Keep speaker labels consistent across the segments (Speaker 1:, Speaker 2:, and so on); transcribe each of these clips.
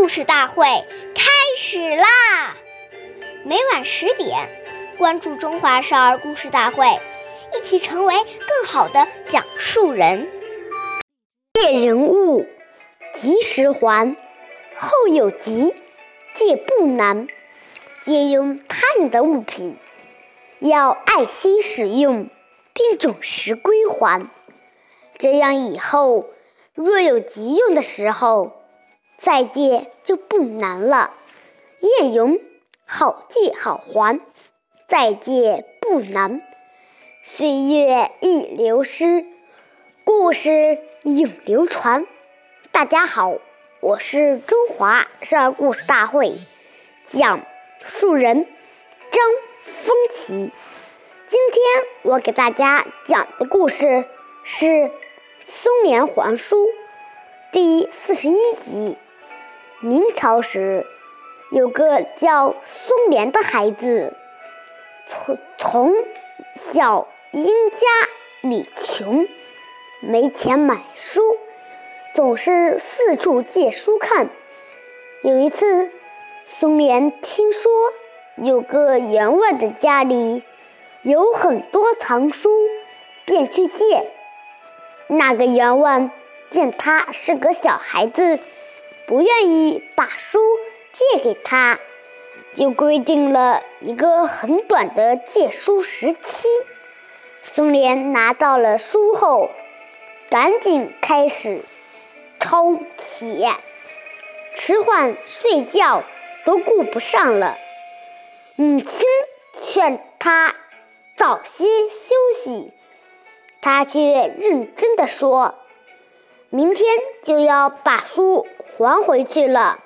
Speaker 1: 故事大会开始啦！每晚十点，关注《中华少儿故事大会》，一起成为更好的讲述人。
Speaker 2: 借人物，及时还；后有急，借不难。借用他人的物品，要爱惜使用，并准时归还。这样以后若有急用的时候，再借就不难了。谚云：“好借好还，再借不难。”岁月易流失，故事永流传。大家好，我是中华少儿故事大会讲述人张风奇。今天我给大家讲的故事是《松年还书》第四十一集。明朝时，有个叫松莲的孩子，从从小因家里穷，没钱买书，总是四处借书看。有一次，松莲听说有个员外的家里有很多藏书，便去借。那个员外见他是个小孩子。不愿意把书借给他，就规定了一个很短的借书时期。松莲拿到了书后，赶紧开始抄写，迟缓睡觉都顾不上了。母亲劝他早些休息，他却认真的说。明天就要把书还回去了，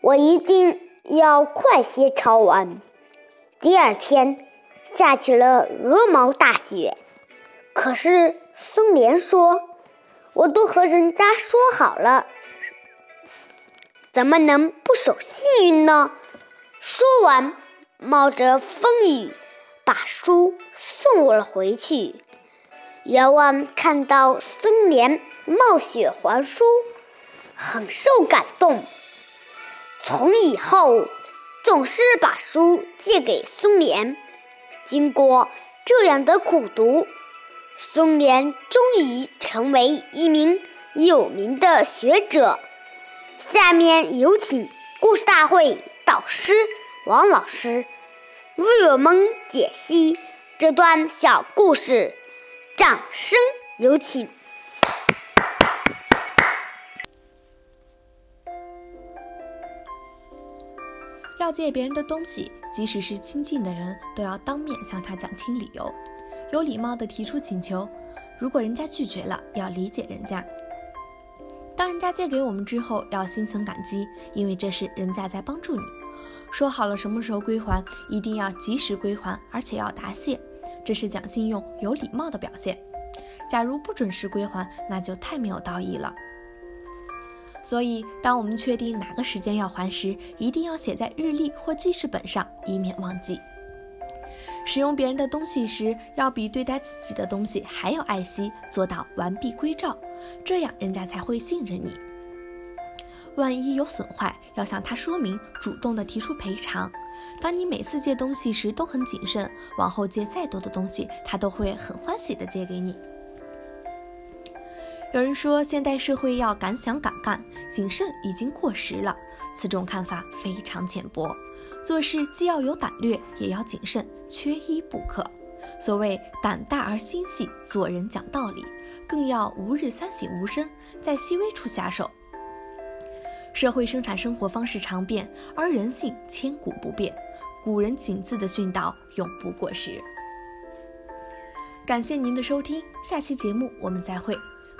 Speaker 2: 我一定要快些抄完。第二天下起了鹅毛大雪，可是松莲说：“我都和人家说好了，怎么能不守信用呢？”说完，冒着风雨把书送了回去。员外看到孙莲。冒雪还书，很受感动。从以后，总是把书借给松莲。经过这样的苦读，松莲终于成为一名有名的学者。下面有请故事大会导师王老师为我们解析这段小故事，掌声有请。
Speaker 3: 要借别人的东西，即使是亲近的人，都要当面向他讲清理由，有礼貌地提出请求。如果人家拒绝了，要理解人家。当人家借给我们之后，要心存感激，因为这是人家在帮助你。说好了什么时候归还，一定要及时归还，而且要答谢，这是讲信用、有礼貌的表现。假如不准时归还，那就太没有道义了。所以，当我们确定哪个时间要还时，一定要写在日历或记事本上，以免忘记。使用别人的东西时，要比对待自己的东西还要爱惜，做到完璧归赵，这样人家才会信任你。万一有损坏，要向他说明，主动的提出赔偿。当你每次借东西时都很谨慎，往后借再多的东西，他都会很欢喜的借给你。有人说，现代社会要敢想敢干，谨慎已经过时了。此种看法非常浅薄。做事既要有胆略，也要谨慎，缺一不可。所谓胆大而心细，做人讲道理，更要吾日三省吾身，在细微处下手。社会生产生活方式常变，而人性千古不变。古人谨字的训导永不过时。感谢您的收听，下期节目我们再会。